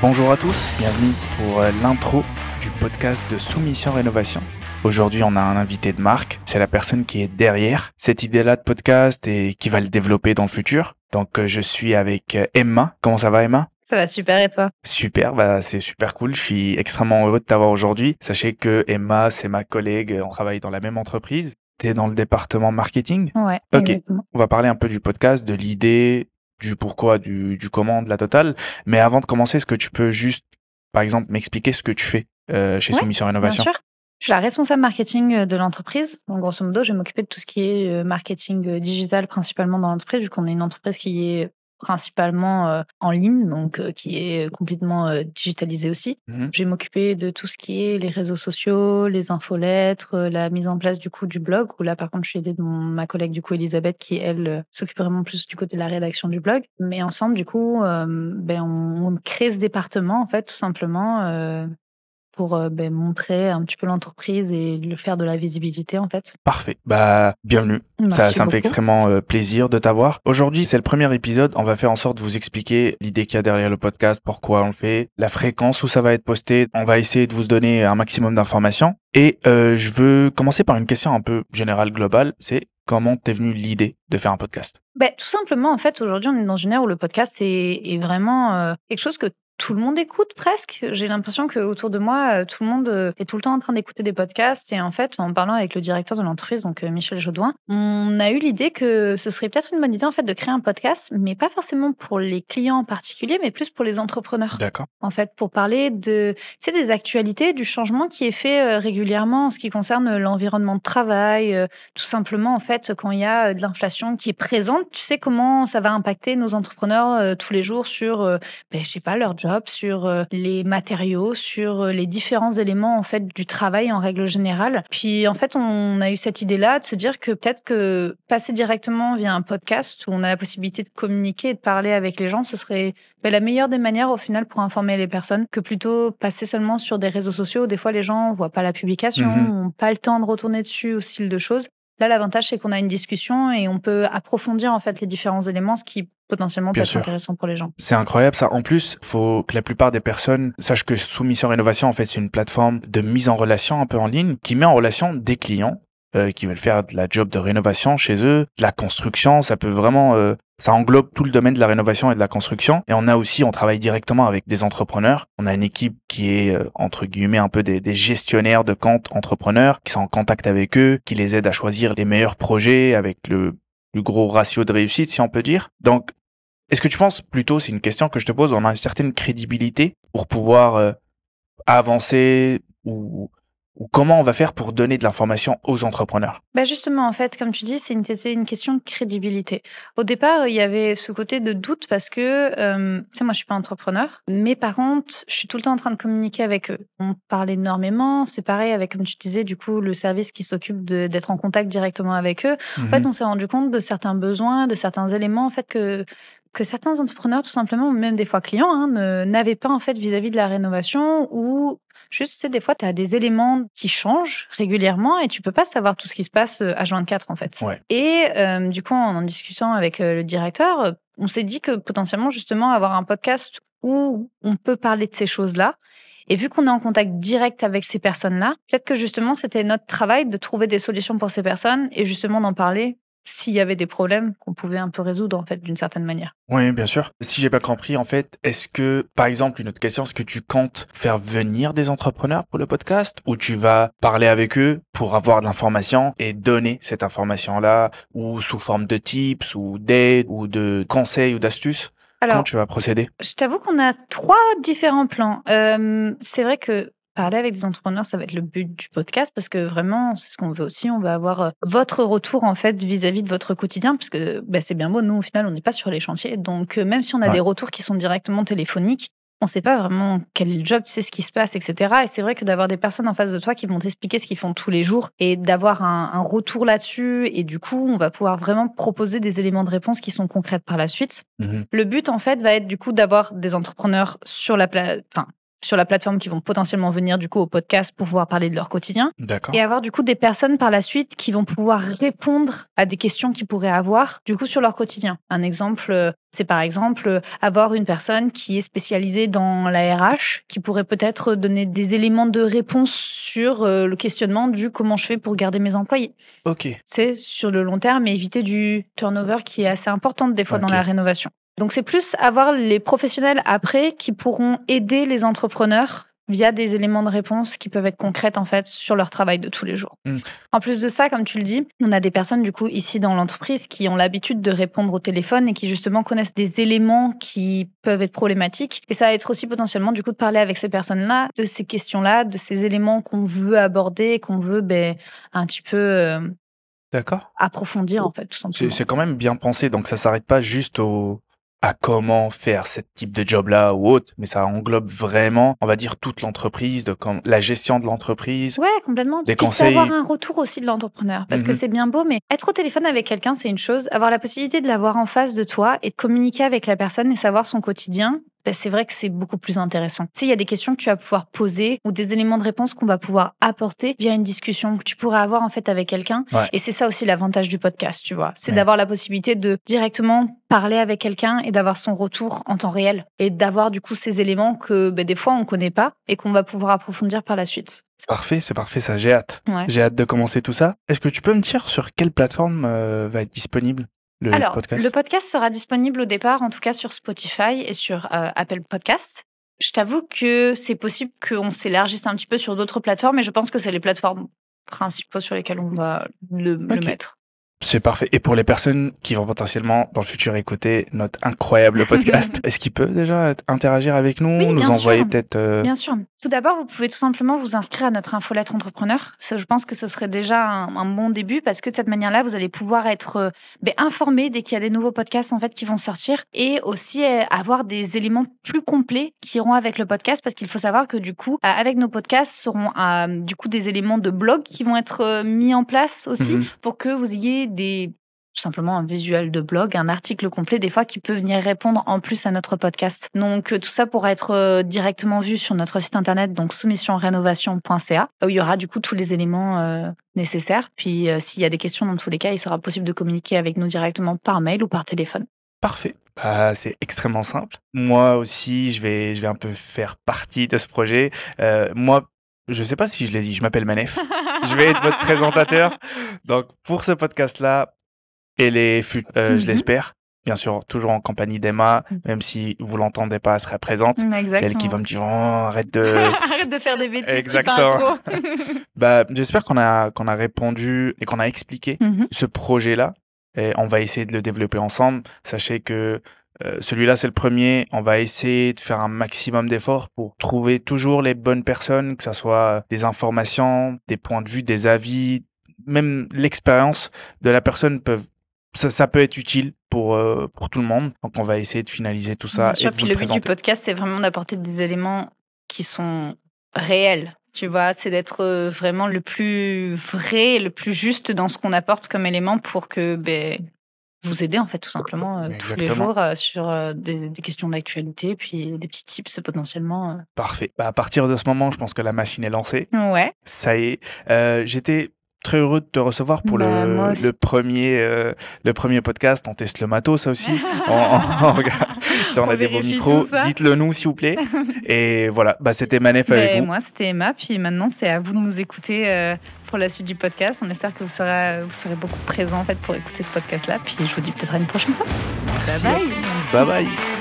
Bonjour à tous, bienvenue pour euh, l'intro du podcast de Soumission Rénovation. Aujourd'hui, on a un invité de marque. C'est la personne qui est derrière cette idée-là de podcast et qui va le développer dans le futur. Donc, euh, je suis avec euh, Emma. Comment ça va, Emma? Ça va super et toi? Super, bah c'est super cool. Je suis extrêmement heureux de t'avoir aujourd'hui. Sachez que Emma, c'est ma collègue. On travaille dans la même entreprise. T'es dans le département marketing? Ouais, Ok. exactement. On va parler un peu du podcast, de l'idée, du pourquoi, du, du comment, de la totale. Mais avant de commencer, est-ce que tu peux juste, par exemple, m'expliquer ce que tu fais euh, chez Ouais, Soumission Bien Rénovation sûr. Je suis la responsable marketing euh, de l'entreprise. Donc, grosso modo, je vais m'occuper de tout ce qui est euh, marketing digital principalement dans l'entreprise, vu qu'on est une entreprise qui est principalement euh, en ligne, donc euh, qui est complètement euh, digitalisée aussi. Mhm. Je vais m'occuper de tout ce qui est les réseaux sociaux, les infolettres, euh, la mise en place du coup du blog, où là par contre je suis aidée de mon, ma collègue du coup Elisabeth qui elle euh, s'occupe vraiment plus du côté de la rédaction du blog. Mais ensemble du coup, euh, ben, on, on crée ce département en fait tout simplement euh, pour euh, ben, montrer un petit peu l'entreprise et le faire de la visibilité en fait. Parfait. Bah, bienvenue. Merci ça, ça me fait extrêmement euh, plaisir de t'avoir. Aujourd'hui, c'est le premier épisode. On va faire en sorte de vous expliquer l'idée qu'il y a derrière le podcast, pourquoi on le fait, la fréquence où ça va être posté. On va essayer de vous donner un maximum d'informations. Et euh, je veux commencer par une question un peu générale, globale. C'est comment t'es venue l'idée de faire un podcast? Ben, tout simplement, en fait, aujourd'hui, on est dans une ère où le podcast est, est vraiment euh, quelque chose que tout le monde écoute presque. J'ai l'impression que autour de moi, euh, tout le monde euh, est tout le temps en train d'écouter des podcasts. Et en fait, en parlant avec le directeur de l'entreprise, donc euh, Michel Jaudoin, on a eu l'idée que ce serait peut-être une bonne idée en fait de créer un podcast, mais pas forcément pour les clients en particulier, mais plus pour les entrepreneurs D'accord. en fait, pour parler de, tu sais, des actualités, du changement qui est fait régulièrement en ce qui concerne l'environnement de travail, tout simplement, en fait, quand il y a de l'inflation qui est présente, tu sais comment ça va impacter nos entrepreneurs tous les jours sur, ben, je sais pas, leur job, sur euh, les matériaux, sur euh, les différents éléments, en fait, du travail en règle générale. Puis, en fait, on a eu cette idée-là de se dire que peut-être que passer directement via un podcast où on a la possibilité de communiquer et de parler avec les gens, ce serait ben, la meilleure des manières au final pour informer les personnes que plutôt passer seulement sur des réseaux sociaux. Des fois, les gens voient pas la publication, Mhm. ont pas le temps de retourner dessus au style de choses. Là, l'avantage, c'est qu'on a une discussion et on peut approfondir en fait les différents éléments, ce qui potentiellement Bien peut être intéressant pour les gens. C'est incroyable ça. En plus, faut que la plupart des personnes sachent que Soumission Rénovation, en fait, c'est une plateforme de mise en relation un peu en ligne qui met en relation des clients euh, qui veulent faire de la job de rénovation chez eux, de la construction. Ça peut vraiment, euh, ça englobe tout le domaine de la rénovation et de la construction. Et on a aussi, on travaille directement avec des entrepreneurs. On a une équipe qui est euh, entre guillemets un peu des, des gestionnaires de comptes entrepreneurs qui sont en contact avec eux, qui les aident à choisir les meilleurs projets avec le plus gros ratio de réussite, si on peut dire. Donc est-ce que tu penses plutôt, c'est une question que je te pose, on a une certaine crédibilité pour pouvoir euh, avancer ou, ou comment on va faire pour donner de l'information aux entrepreneurs? Bah justement, en fait, comme tu dis, c'est une, une question de crédibilité. Au départ, il y avait ce côté de doute parce que, euh, tu sais, moi, je suis pas entrepreneur, mais par contre, je suis tout le temps en train de communiquer avec eux. On parle énormément. C'est pareil avec, comme tu disais, du coup, le service qui s'occupe d'être en contact directement avec eux. En Mhm. fait, on s'est rendu compte de certains besoins, de certains éléments, en fait, que que certains entrepreneurs, tout simplement, même des fois clients, hein, n'avaient pas en fait vis-à-vis de la rénovation ou juste, tu sais, des fois, tu as des éléments qui changent régulièrement et tu peux pas savoir tout ce qui se passe euh, H24 en fait. Ouais. Et euh, du coup, en en discutant avec euh, le directeur, euh, on s'est dit que potentiellement, justement, avoir un podcast où on peut parler de ces choses-là. Et vu qu'on est en contact direct avec ces personnes-là, peut-être que justement, c'était notre travail de trouver des solutions pour ces personnes et justement d'en parler s'il y avait des problèmes qu'on pouvait un peu résoudre en fait d'une certaine manière. Oui, bien sûr. Si j'ai pas compris, en fait, est-ce que, par exemple, une autre question, est-ce que tu comptes faire venir des entrepreneurs pour le podcast ou tu vas parler avec eux pour avoir de l'information et donner cette information-là ou sous forme de tips ou d'aide ou de conseils ou d'astuces? Comment Alors, tu vas procéder? je t'avoue qu'on a trois différents plans. Euh, c'est vrai que parler avec des entrepreneurs, ça va être le but du podcast parce que vraiment, c'est ce qu'on veut aussi. On va avoir euh, votre retour en fait vis-à-vis de votre quotidien parce que bah, c'est bien beau. Nous, au final, on n'est pas sur les chantiers, donc euh, même si on a Ouais. des retours qui sont directement téléphoniques. On sait pas vraiment quel est le job, sais ce qui se passe, etc. Et c'est vrai que d'avoir des personnes en face de toi qui vont t'expliquer ce qu'ils font tous les jours et d'avoir un, un retour là-dessus. Et du coup, on va pouvoir vraiment proposer des éléments de réponse qui sont concrètes par la suite. Mhm. Le but, en fait, va être du coup d'avoir des entrepreneurs sur la pla- enfin, sur la plateforme qui vont potentiellement venir du coup au podcast pour pouvoir parler de leur quotidien D'accord. et avoir du coup des personnes par la suite qui vont pouvoir répondre à des questions qu'ils pourraient avoir du coup sur leur quotidien. Un exemple, euh, c'est par exemple euh, avoir une personne qui est spécialisée dans la RH qui pourrait peut-être donner des éléments de réponse sur euh, le questionnement du comment je fais pour garder mes employés. Ok. C'est sur le long terme et éviter du turnover qui est assez important des fois dans la rénovation. Donc c'est plus avoir les professionnels après qui pourront aider les entrepreneurs via des éléments de réponse qui peuvent être concrètes en fait sur leur travail de tous les jours. Mm. En plus de ça, comme tu le dis, on a des personnes du coup ici dans l'entreprise qui ont l'habitude de répondre au téléphone et qui justement connaissent des éléments qui peuvent être problématiques. Et ça va être aussi potentiellement du coup de parler avec ces personnes-là de ces questions-là, de ces éléments qu'on veut aborder, qu'on veut ben, un petit peu euh, D'accord. approfondir en fait tout C'est simplement. c'est quand même bien pensé, donc ça s'arrête pas juste au à comment faire ce type de job là ou autre, mais ça englobe vraiment, on va dire toute l'entreprise, de comme la gestion de l'entreprise. Ouais, complètement. Des Puis conseils. avoir un retour aussi de l'entrepreneur. Parce que Mhm. c'est bien beau, mais être au téléphone avec quelqu'un, c'est une chose. Avoir la possibilité de l'avoir en face de toi et de communiquer avec la personne et savoir son quotidien, ben, c'est vrai que c'est beaucoup plus intéressant. Tu sais, il y a des questions que tu vas pouvoir poser ou des éléments de réponse qu'on va pouvoir apporter via une discussion que tu pourras avoir en fait avec quelqu'un. Ouais. Et c'est ça aussi l'avantage du podcast, tu vois. C'est Ouais. d'avoir la possibilité de directement parler avec quelqu'un et d'avoir son retour en temps réel et d'avoir du coup ces éléments que ben, des fois on connaît pas et qu'on va pouvoir approfondir par la suite. C'est parfait, c'est parfait, ça j'ai hâte. Ouais. J'ai hâte de commencer tout ça. Est-ce que tu peux me dire sur quelle plateforme euh, va être disponible? Le Alors, podcast le podcast sera disponible au départ, en tout cas sur Spotify et sur euh, Apple Podcast. Je t'avoue que c'est possible qu'on s'élargisse un petit peu sur d'autres plateformes, mais je pense que c'est les plateformes principaux sur lesquelles on va le, mettre. C'est parfait. Et pour les personnes qui vont potentiellement dans le futur écouter notre incroyable podcast, est-ce qu'ils peuvent déjà interagir avec nous, Oui, nous envoyer peut-être euh, Bien sûr. Tout d'abord, vous pouvez tout simplement vous inscrire à notre infolettre entrepreneur. Je pense que ce serait déjà un, un bon début parce que de cette manière-là, vous allez pouvoir être euh, ben, informé dès qu'il y a des nouveaux podcasts en fait qui vont sortir et aussi euh, avoir des éléments plus complets qui iront avec le podcast parce qu'il faut savoir que du coup, avec nos podcasts, seront euh, du coup des éléments de blog qui vont être mis en place aussi Mhm. pour que vous ayez des simplement un visuel de blog, un article complet des fois qui peut venir répondre en plus à notre podcast. Donc euh, tout ça pourra être euh, directement vu sur notre site internet donc soumissionrenovation.ca où il y aura du coup tous les éléments euh, nécessaires. Puis s'il y a des questions dans tous les cas, il sera possible de communiquer avec nous directement par mail ou par téléphone. Parfait. Bah, c'est extrêmement simple. Moi aussi, je vais, je vais un peu faire partie de ce projet. Moi, je sais pas si je l'ai dit, je m'appelle Manef. je vais être votre présentateur. Donc, pour ce podcast-là, et les fut- euh, je Mhm. l'espère, bien sûr, toujours en compagnie d'Emma, Mhm. même si vous l'entendez pas, elle sera présente. C'est elle qui va me dire, oh, arrête de, Arrête de faire des bêtises. Exactement. bah, j'espère qu'on a, qu'on a répondu et qu'on a expliqué Mhm. ce projet-là. Et on va essayer de le développer ensemble. Sachez que euh, celui-là, c'est le premier. On va essayer de faire un maximum d'efforts pour trouver toujours les bonnes personnes, que ce soit des informations, des points de vue, des avis, même l'expérience de la personne peuvent ça, ça peut être utile pour euh, pour tout le monde. Donc on va essayer de finaliser tout ça Bien et de puis vous le le but du podcast, c'est vraiment d'apporter des éléments qui sont réels. Tu vois, c'est d'être euh, vraiment le plus vrai le plus juste dans ce qu'on apporte comme élément pour que ben, vous aider en fait tout simplement euh, tous les jours euh, sur euh, des, des questions d'actualité, puis des petits tips potentiellement. Parfait. Bah, à partir de ce moment, je pense que la machine est lancée. Ouais. Ça y est. J'étais très heureux de te recevoir pour Bah, le, le premier euh, le premier podcast. On teste le matos, ça aussi. on, on- on regarde si on, On a des bons vérifie micros. Dites-le nous, s'il vous plaît. Et voilà, bah, c'était Manef avec Ben, vous. moi, c'était Emma, puis maintenant, c'est à vous de nous écouter euh, pour la suite du podcast. On espère que vous serez, vous serez beaucoup présents en fait, pour écouter ce podcast-là, puis je vous dis peut-être à une prochaine fois. Merci. Bye bye Bye bye.